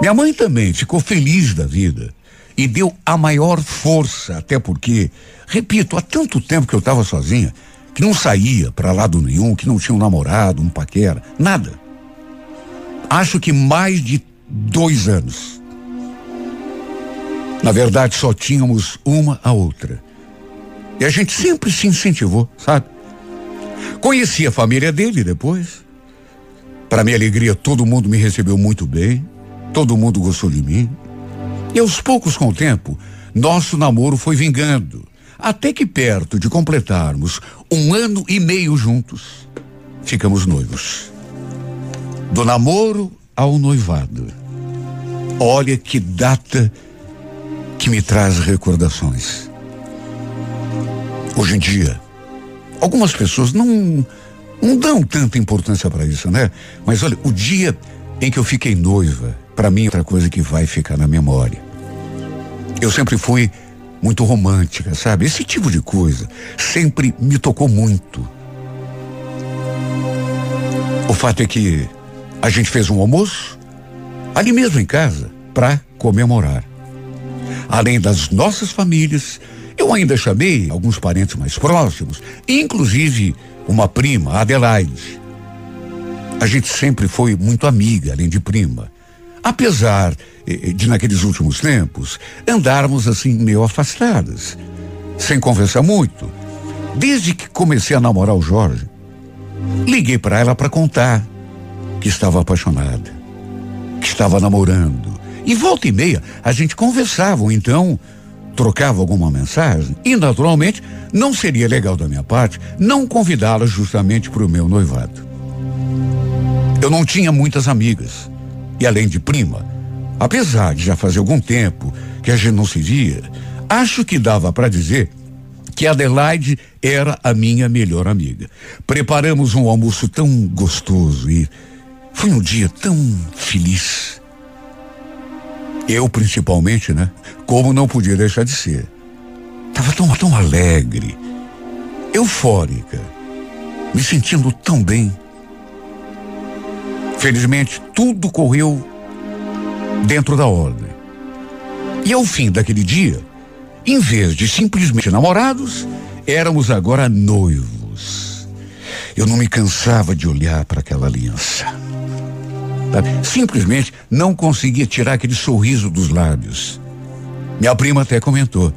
Minha mãe também ficou feliz da vida e deu a maior força, até porque, repito, há tanto tempo que eu estava sozinha, que não saía para lado nenhum, que não tinha um namorado, um paquera, nada. Acho que mais de dois anos. Na verdade, só tínhamos uma a outra. E a gente sempre se incentivou, sabe? Conheci a família dele depois. Para minha alegria, todo mundo me recebeu muito bem. Todo mundo gostou de mim. E aos poucos, com o tempo, nosso namoro foi vingando. Até que perto de completarmos um ano e meio juntos, ficamos noivos. Do namoro ao noivado. Olha que data que me traz recordações. Hoje em dia, algumas pessoas não não dão tanta importância para isso, né? Mas olha, o dia em que eu fiquei noiva para mim, outra coisa que vai ficar na memória. Eu sempre fui muito romântica, sabe? Esse tipo de coisa sempre me tocou muito. O fato é que a gente fez um almoço ali mesmo em casa para comemorar. Além das nossas famílias, eu ainda chamei alguns parentes mais próximos, inclusive uma prima, Adelaide. A gente sempre foi muito amiga, além de prima. Apesar de, naqueles últimos tempos, andarmos assim meio afastadas, sem conversar muito. Desde que comecei a namorar o Jorge, liguei para ela para contar que estava apaixonada, que estava namorando. E volta e meia a gente conversava, ou então trocava alguma mensagem. E naturalmente não seria legal da minha parte não convidá-la justamente para o meu noivado. Eu não tinha muitas amigas. E além de prima, Apesar de já fazer algum tempo que a gente não se via, acho que dava para dizer que Adelaide era a minha melhor amiga. Preparamos um almoço tão gostoso e foi um dia tão feliz. Eu principalmente, né? Como não podia deixar de ser. Tava tão, tão alegre, eufórica, me sentindo tão bem. Felizmente, tudo correu dentro da ordem. E ao fim daquele dia, em vez de simplesmente namorados, éramos agora noivos. Eu não me cansava de olhar para aquela aliança. Simplesmente não conseguia tirar aquele sorriso dos lábios. Minha prima até comentou: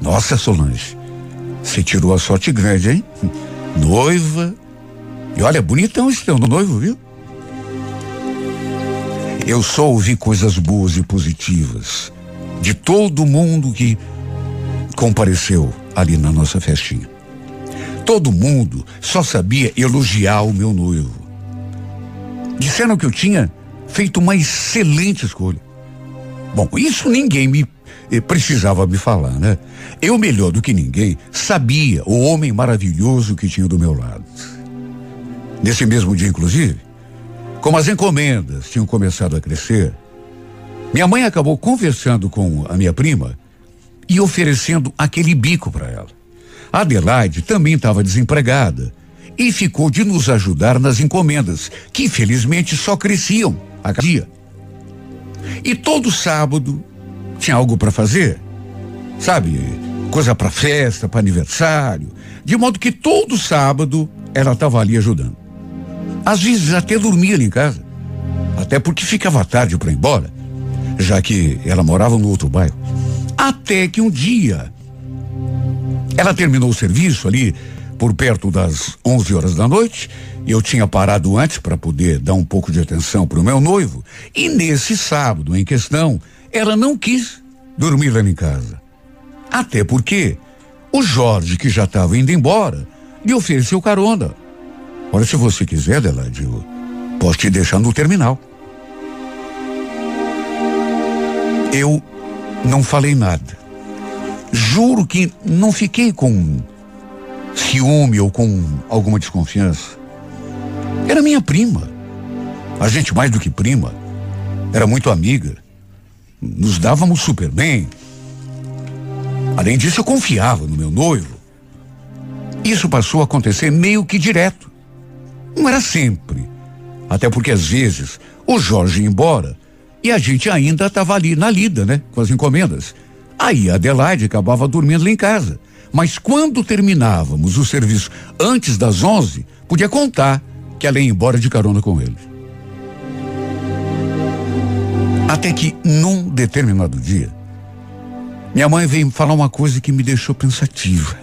Nossa, Solange, você tirou a sorte grande, hein? Noiva. E olha, bonitão esse teu noivo, viu? Eu só ouvi coisas boas e positivas de todo mundo que compareceu ali na nossa festinha. Todo mundo só sabia elogiar o meu noivo. Disseram que eu tinha feito uma excelente escolha. Bom, isso ninguém me eh, precisava me falar, né? Eu, melhor do que ninguém, sabia o homem maravilhoso que tinha do meu lado. Nesse mesmo dia, inclusive, como as encomendas tinham começado a crescer, minha mãe acabou conversando com a minha prima e oferecendo aquele bico para ela. A Adelaide também estava desempregada e ficou de nos ajudar nas encomendas, que infelizmente só cresciam a cada dia. E todo sábado tinha algo para fazer, sabe? Coisa para festa, para aniversário, de modo que todo sábado ela estava ali ajudando. Às vezes até dormia ali em casa, até porque ficava tarde para ir embora, já que ela morava no outro bairro. Até que um dia ela terminou o serviço ali por perto das 11 horas da noite. Eu tinha parado antes para poder dar um pouco de atenção para o meu noivo. E nesse sábado em questão, ela não quis dormir lá em casa. Até porque o Jorge, que já estava indo embora, lhe ofereceu carona. Olha, se você quiser, Adelaide, eu posso te deixar no terminal. Eu não falei nada. Juro que não fiquei com ciúme ou com alguma desconfiança. Era minha prima. A gente, mais do que prima, era muito amiga. Nos dávamos super bem. Além disso, eu confiava no meu noivo. Isso passou a acontecer meio que direto. Não era sempre. Até porque às vezes o Jorge ia embora e a gente ainda estava ali na lida, né? Com as encomendas. Aí a Adelaide acabava dormindo lá em casa. Mas quando terminávamos o serviço antes das 11, podia contar que ela ia embora de carona com ele. Até que, num determinado dia, minha mãe veio falar uma coisa que me deixou pensativa.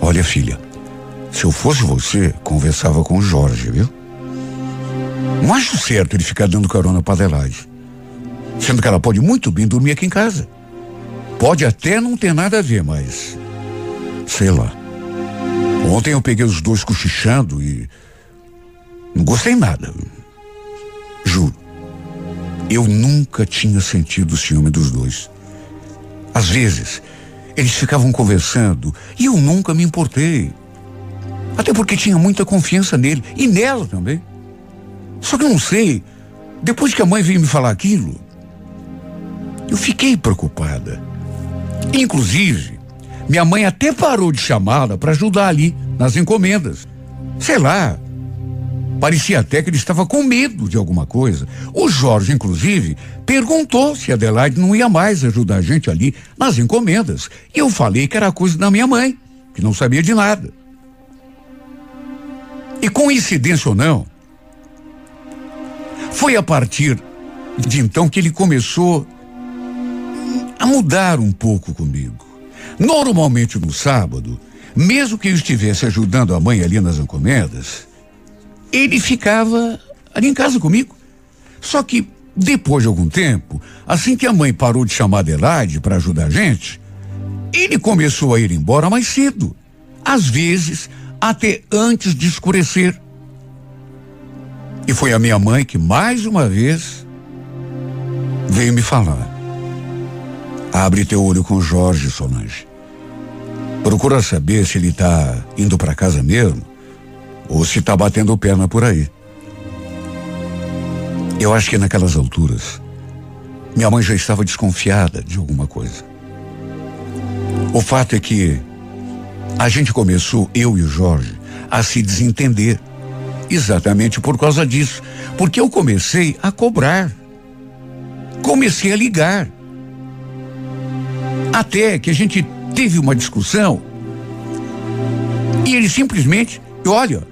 Olha, filha, se eu fosse você, conversava com o Jorge, viu? Não acho certo ele ficar dando carona para Adelaide. Sendo que ela pode muito bem dormir aqui em casa. Pode até não ter nada a ver, mas. Sei lá. Ontem eu peguei os dois cochichando e. Não gostei nada. Juro. Eu nunca tinha sentido o ciúme dos dois. Às vezes, eles ficavam conversando e eu nunca me importei. Até porque tinha muita confiança nele e nela também. Só que eu não sei, depois que a mãe veio me falar aquilo, eu fiquei preocupada. Inclusive, minha mãe até parou de chamá-la para ajudar ali nas encomendas. Sei lá. Parecia até que ele estava com medo de alguma coisa. O Jorge, inclusive, perguntou se Adelaide não ia mais ajudar a gente ali nas encomendas. E eu falei que era coisa da minha mãe, que não sabia de nada. E coincidência ou não, foi a partir de então que ele começou a mudar um pouco comigo. Normalmente no sábado, mesmo que eu estivesse ajudando a mãe ali nas encomendas, ele ficava ali em casa comigo. Só que depois de algum tempo, assim que a mãe parou de chamar Adelaide para ajudar a gente, ele começou a ir embora mais cedo. Às vezes, até antes de escurecer. E foi a minha mãe que, mais uma vez, veio me falar. Abre teu olho com Jorge, Solange. Procura saber se ele tá indo para casa mesmo ou se tá batendo perna por aí. Eu acho que naquelas alturas, minha mãe já estava desconfiada de alguma coisa. O fato é que a gente começou, eu e o Jorge, a se desentender. Exatamente por causa disso. Porque eu comecei a cobrar. Comecei a ligar. Até que a gente teve uma discussão e ele simplesmente, olha,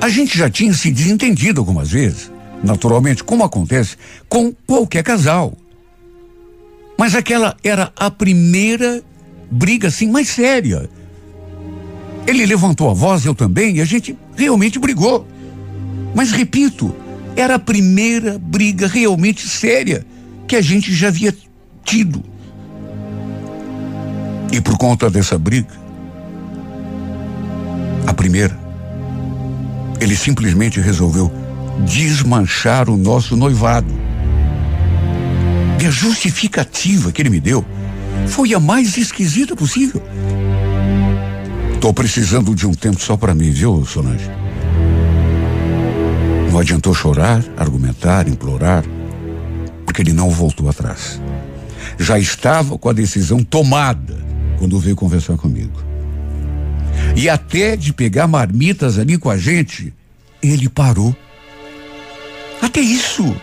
a gente já tinha se desentendido algumas vezes, naturalmente, como acontece com qualquer casal. Mas aquela era a primeira briga assim mais séria. Ele levantou a voz, eu também, e a gente realmente brigou. Mas repito, era a primeira briga realmente séria que a gente já havia tido. E por conta dessa briga, a primeira, ele simplesmente resolveu desmanchar o nosso noivado. E a justificativa que ele me deu foi a mais esquisita possível. Tô precisando de um tempo só para mim, viu, Solange? Não adiantou chorar, argumentar, implorar, porque ele não voltou atrás. Já estava com a decisão tomada quando veio conversar comigo. E até de pegar marmitas ali com a gente, ele parou. Até isso.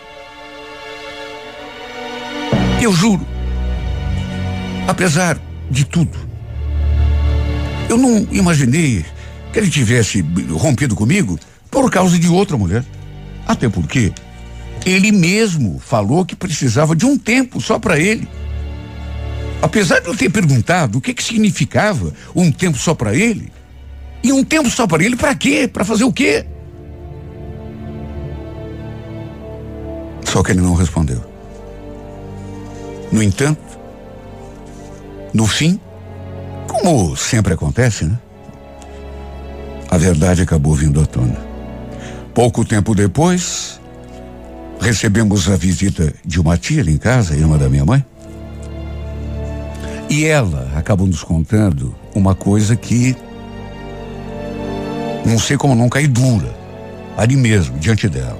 Eu juro. Apesar de tudo, eu não imaginei que ele tivesse rompido comigo por causa de outra mulher. Até porque ele mesmo falou que precisava de um tempo só para ele. Apesar de eu ter perguntado o que que significava um tempo só para ele, e um tempo só para ele para quê? Para fazer o quê? Só que ele não respondeu. No entanto, no fim, como sempre acontece, né? A verdade acabou vindo à tona. Pouco tempo depois, recebemos a visita de uma tia em casa, irmã da minha mãe. E ela acabou nos contando uma coisa que não sei como não cair dura ali mesmo, diante dela.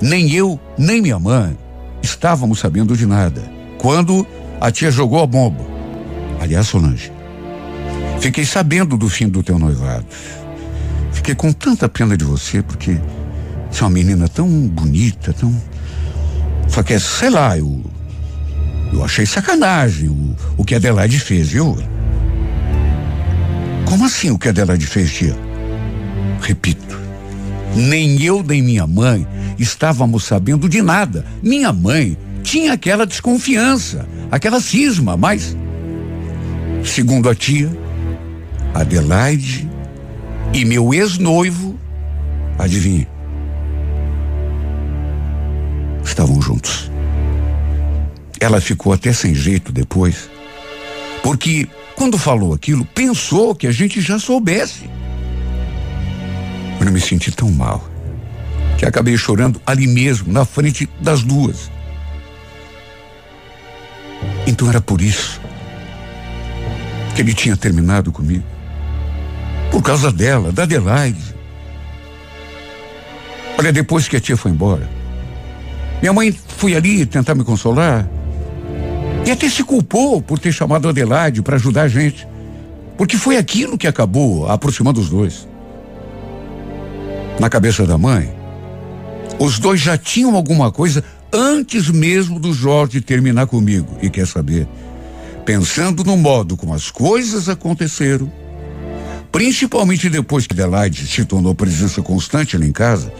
Nem eu, nem minha mãe estávamos sabendo de nada. Quando a tia jogou a bomba. Aliás, Solange, fiquei sabendo do fim do teu noivado. Fiquei com tanta pena de você, porque você é uma menina tão bonita, tão. Só que, sei lá, eu eu achei sacanagem o, o que a Adelaide fez, viu? Como assim o que a Adelaide fez, tia? Repito, nem eu nem minha mãe estávamos sabendo de nada. Minha mãe tinha aquela desconfiança, aquela cisma, mas, segundo a tia, Adelaide e meu ex-noivo, adivinhe, estavam juntos. Ela ficou até sem jeito depois, porque quando falou aquilo, pensou que a gente já soubesse. Eu me senti tão mal que acabei chorando ali mesmo, na frente das duas. Então era por isso que ele tinha terminado comigo. Por causa dela, da Adelaide. Olha, depois que a tia foi embora, minha mãe foi ali tentar me consolar. E até se culpou por ter chamado a Adelaide para ajudar a gente. Porque foi aquilo que acabou aproximando os dois. Na cabeça da mãe, os dois já tinham alguma coisa antes mesmo do Jorge terminar comigo. E quer saber? Pensando no modo como as coisas aconteceram, principalmente depois que Adelaide se tornou presença constante lá em casa,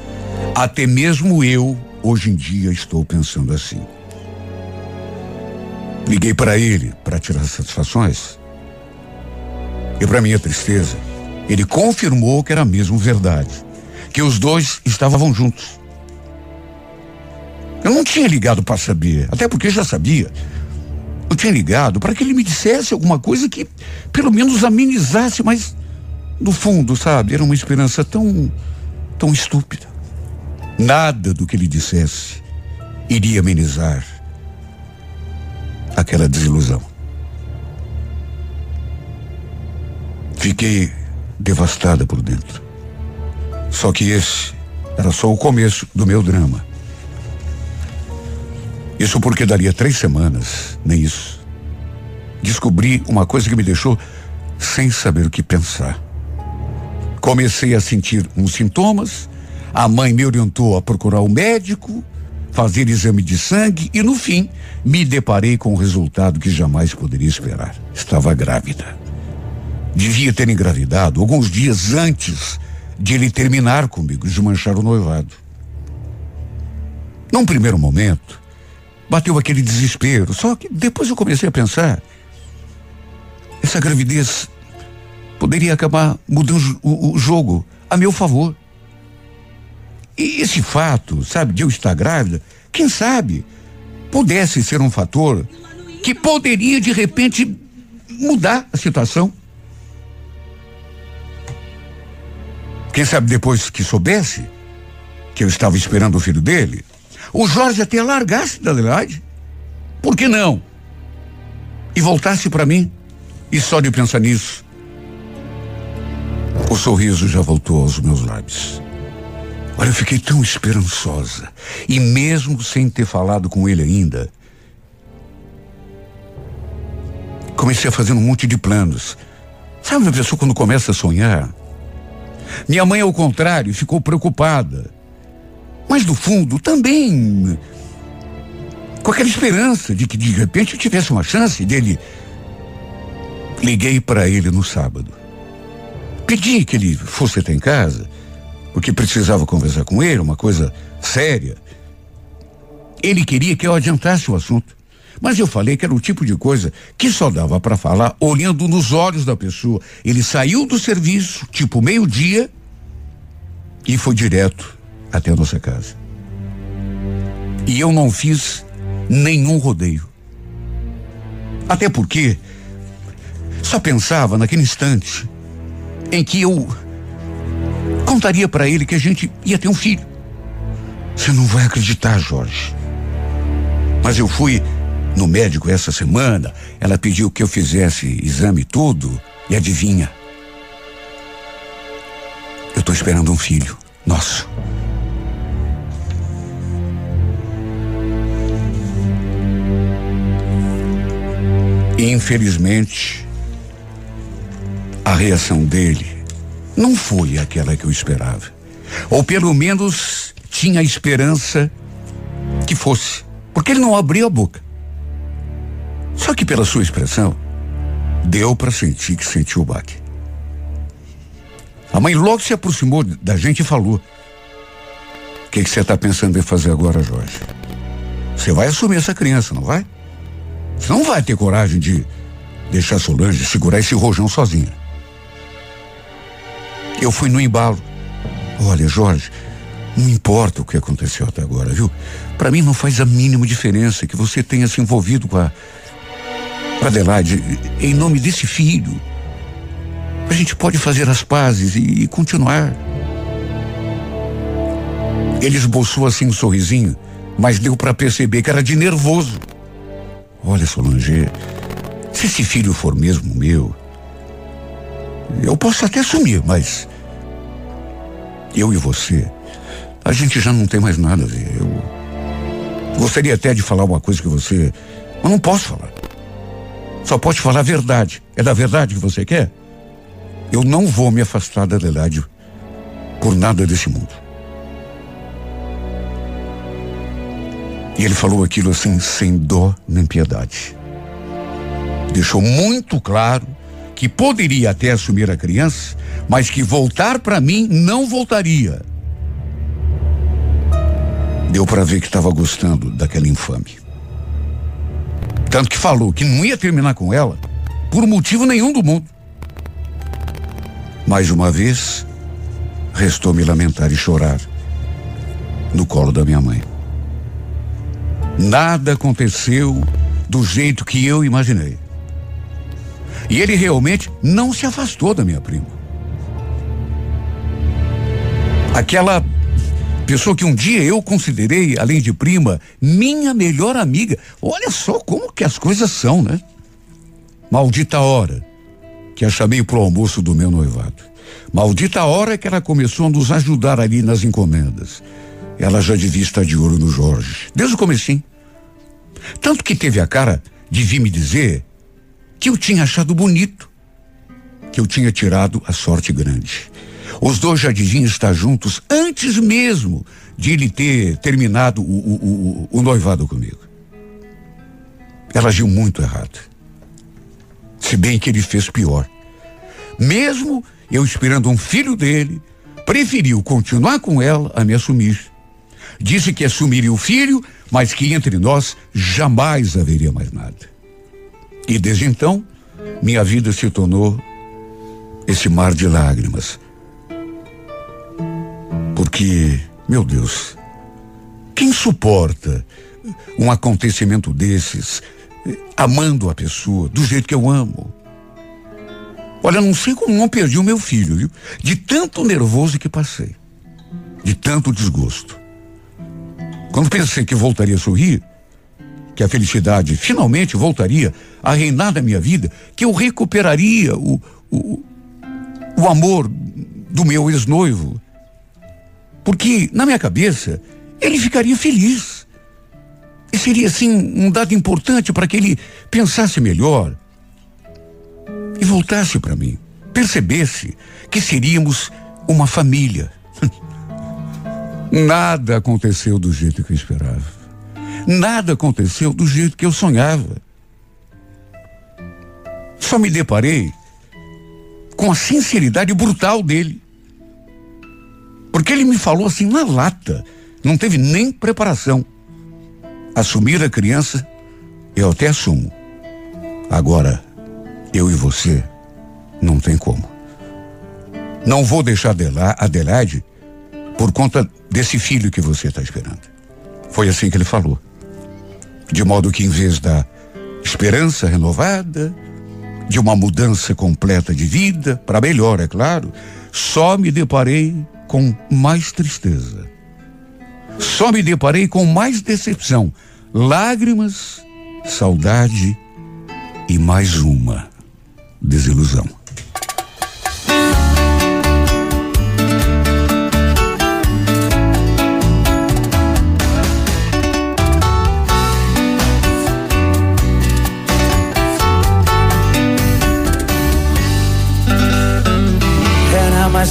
até mesmo eu, hoje em dia, estou pensando assim. Liguei para ele para tirar satisfações. E para minha tristeza, ele confirmou que era mesmo verdade, que os dois estavam juntos. Eu não tinha ligado para saber, até porque já sabia. Eu tinha ligado para que ele me dissesse alguma coisa que pelo menos amenizasse, mas no fundo, sabe, era uma esperança tão tão estúpida. Nada do que ele dissesse iria amenizar aquela desilusão. Fiquei devastada por dentro. Só que esse era só o começo do meu drama. Isso porque daria três semanas, nem isso. Descobri uma coisa que me deixou sem saber o que pensar. Comecei a sentir uns sintomas, a mãe me orientou a procurar o um médico, fazer exame de sangue e, no fim, me deparei com o resultado que jamais poderia esperar. Estava grávida. Devia ter engravidado alguns dias antes de ele terminar comigo, de manchar o noivado. Num primeiro momento, bateu aquele desespero, só que depois eu comecei a pensar: essa gravidez poderia acabar mudando o, jogo a meu favor. E esse fato, sabe, de eu estar grávida, quem sabe, pudesse ser um fator que poderia de repente mudar a situação. Quem sabe depois que soubesse que eu estava esperando o filho dele, o Jorge até largasse da Adelaide. Por que não? E voltasse para mim. E só de pensar nisso, o sorriso já voltou aos meus lábios. Olha, eu fiquei tão esperançosa. E mesmo sem ter falado com ele ainda, comecei a fazer um monte de planos. Sabe uma pessoa quando começa a sonhar? Minha mãe, ao contrário, ficou preocupada. Mas no fundo, também com aquela esperança de que de repente eu tivesse uma chance dele. Liguei para ele no sábado. Pedi que ele fosse até em casa, porque precisava conversar com ele, uma coisa séria. Ele queria que eu adiantasse o assunto. Mas eu falei que era o tipo de coisa que só dava para falar olhando nos olhos da pessoa. Ele saiu do serviço, tipo meio-dia, e foi direto até a nossa casa. E eu não fiz nenhum rodeio. Até porque só pensava naquele instante em que eu contaria para ele que a gente ia ter um filho. Você não vai acreditar, Jorge. Mas eu fui no médico essa semana, ela pediu que eu fizesse exame tudo e adivinha? Eu estou esperando um filho nosso. Infelizmente, a reação dele não foi aquela que eu esperava. Ou pelo menos tinha esperança que fosse. Porque ele não abriu a boca. Só que pela sua expressão, deu para sentir que sentiu o baque. A mãe logo se aproximou da gente e falou: O que você está pensando em fazer agora, Jorge? Você vai assumir essa criança, não vai? Você não vai ter coragem de deixar Solange segurar esse rojão sozinha. Eu fui no embalo. Olha, Jorge, não importa o que aconteceu até agora, viu? Para mim não faz a mínima diferença que você tenha se envolvido com a, com Adelaide em nome desse filho. A gente pode fazer as pazes e, e continuar. Ele esboçou assim um sorrisinho, mas deu para perceber que era de nervoso. Olha, Solange, se esse filho for mesmo meu, eu posso até sumir, mas eu e você, a gente já não tem mais nada a ver. Eu gostaria até de falar uma coisa que você, mas não posso falar. Só pode falar a verdade. É da verdade que você quer? Eu não vou me afastar da verdade por nada desse mundo. E ele falou aquilo assim, sem dó nem piedade. Deixou muito claro que poderia até assumir a criança, mas que voltar para mim não voltaria. Deu para ver que estava gostando daquela infame. Tanto que falou que não ia terminar com ela por motivo nenhum do mundo. Mais uma vez, restou me lamentar e chorar no colo da minha mãe. Nada aconteceu do jeito que eu imaginei. E ele realmente não se afastou da minha prima. Aquela Pessoa que um dia eu considerei, além de prima, minha melhor amiga. Olha só como que as coisas são, né? Maldita hora que a chamei pro almoço do meu noivado. Maldita hora que ela começou a nos ajudar ali nas encomendas. Ela já devia estar de olho no Jorge, desde o comecinho. Tanto que teve a cara de vir me dizer que eu tinha achado bonito, que eu tinha tirado a sorte grande. Os dois deviam estar juntos antes mesmo de ele ter terminado o, o, o, o noivado comigo. Ela agiu muito errado. Se bem que ele fez pior. Mesmo eu esperando um filho dele, preferiu continuar com ela a me assumir. Disse que assumiria o filho, mas que entre nós jamais haveria mais nada. E desde então, minha vida se tornou esse mar de lágrimas. Porque, meu Deus, quem suporta um acontecimento desses, amando a pessoa do jeito que eu amo? Olha, não sei como não perdi o meu filho, viu? De tanto nervoso que passei. De tanto desgosto. Quando pensei que voltaria a sorrir, que a felicidade finalmente voltaria a reinar na minha vida, que eu recuperaria o, o, o amor do meu ex-noivo. Porque, na minha cabeça, ele ficaria feliz. E seria, assim, um dado importante para que ele pensasse melhor e voltasse para mim, percebesse que seríamos uma família. [LAUGHS] Nada aconteceu do jeito que eu esperava. Nada aconteceu do jeito que eu sonhava. Só me deparei com a sinceridade brutal dele. Porque ele me falou assim na lata, não teve nem preparação. Assumir a criança, eu até assumo. Agora, eu e você, não tem como. Não vou deixar Adelaide por conta desse filho que você está esperando. Foi assim que ele falou. De modo que, em vez da esperança renovada, de uma mudança completa de vida, para melhor, é claro, só me deparei com mais tristeza. Só me deparei com mais decepção, lágrimas, saudade e mais uma desilusão.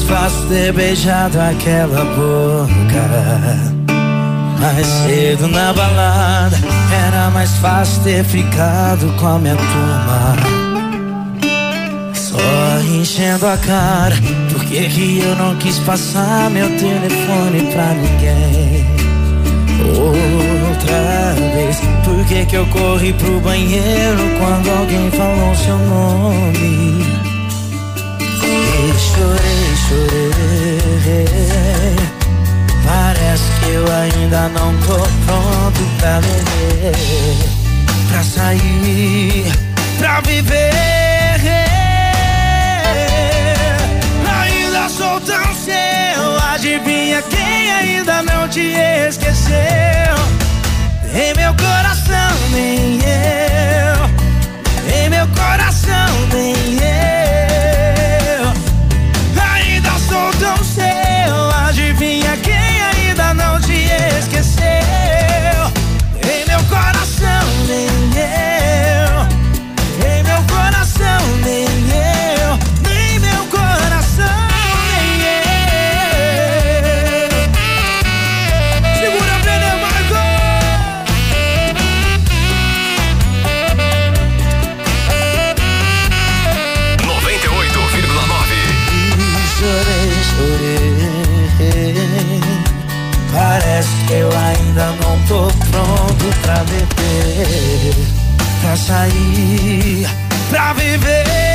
Fácil ter beijado aquela boca. Mais cedo na balada, era mais fácil ter ficado com a minha turma. Só enchendo a cara, por que que eu não quis passar meu telefone pra ninguém? Outra vez, por que que eu corri pro banheiro quando alguém falou seu nome? E chorei chorei. Parece que eu ainda não tô pronto pra viver, pra sair, pra viver. Ainda sou tão seu, adivinha quem ainda não te esqueceu? Em meu coração, nem eu. Em meu coração, nem eu. Pra sair, pra viver.